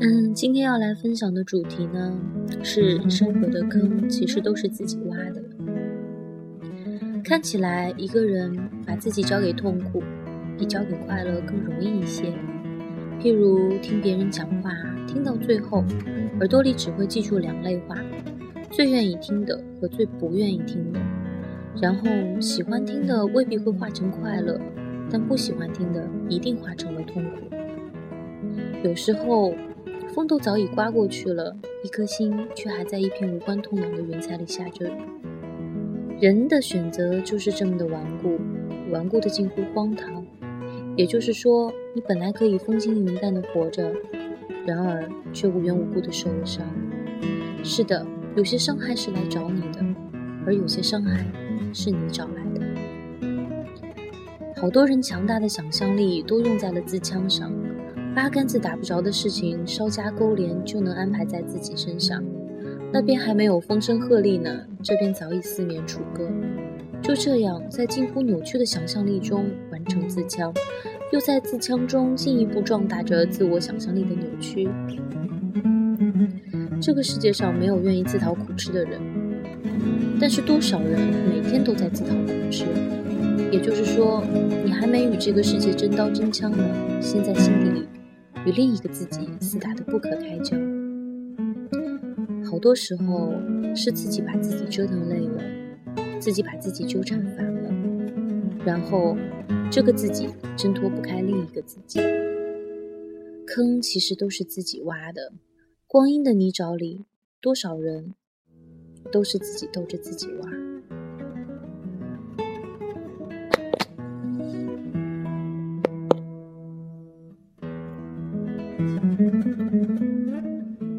嗯，今天要来分享的主题呢，是生活的坑其实都是自己挖的。看起来一个人把自己交给痛苦，比交给快乐更容易一些。譬如听别人讲话，听到最后，耳朵里只会记住两类话：最愿意听的和最不愿意听的。然后喜欢听的未必会化成快乐，但不喜欢听的一定化成了痛苦。有时候。风都早已刮过去了，一颗心却还在一片无关痛痒的云彩里下着雨。人的选择就是这么的顽固，顽固的近乎荒唐。也就是说，你本来可以风轻云淡的活着，然而却无缘无故的受了伤。是的，有些伤害是来找你的，而有些伤害是你找来的。好多人强大的想象力都用在了自枪上。八竿子打不着的事情，稍加勾连就能安排在自己身上。那边还没有风声鹤唳呢，这边早已四面楚歌。就这样，在近乎扭曲的想象力中完成自枪，又在自枪中进一步壮大着自我想象力的扭曲。这个世界上没有愿意自讨苦吃的人，但是多少人每天都在自讨苦吃？也就是说，你还没与这个世界真刀真枪呢，先在心底里。与另一个自己厮打的不可开交，好多时候是自己把自己折腾累了，自己把自己纠缠烦了，然后这个自己挣脱不开另一个自己。坑其实都是自己挖的，光阴的泥沼里，多少人都是自己逗着自己玩。儿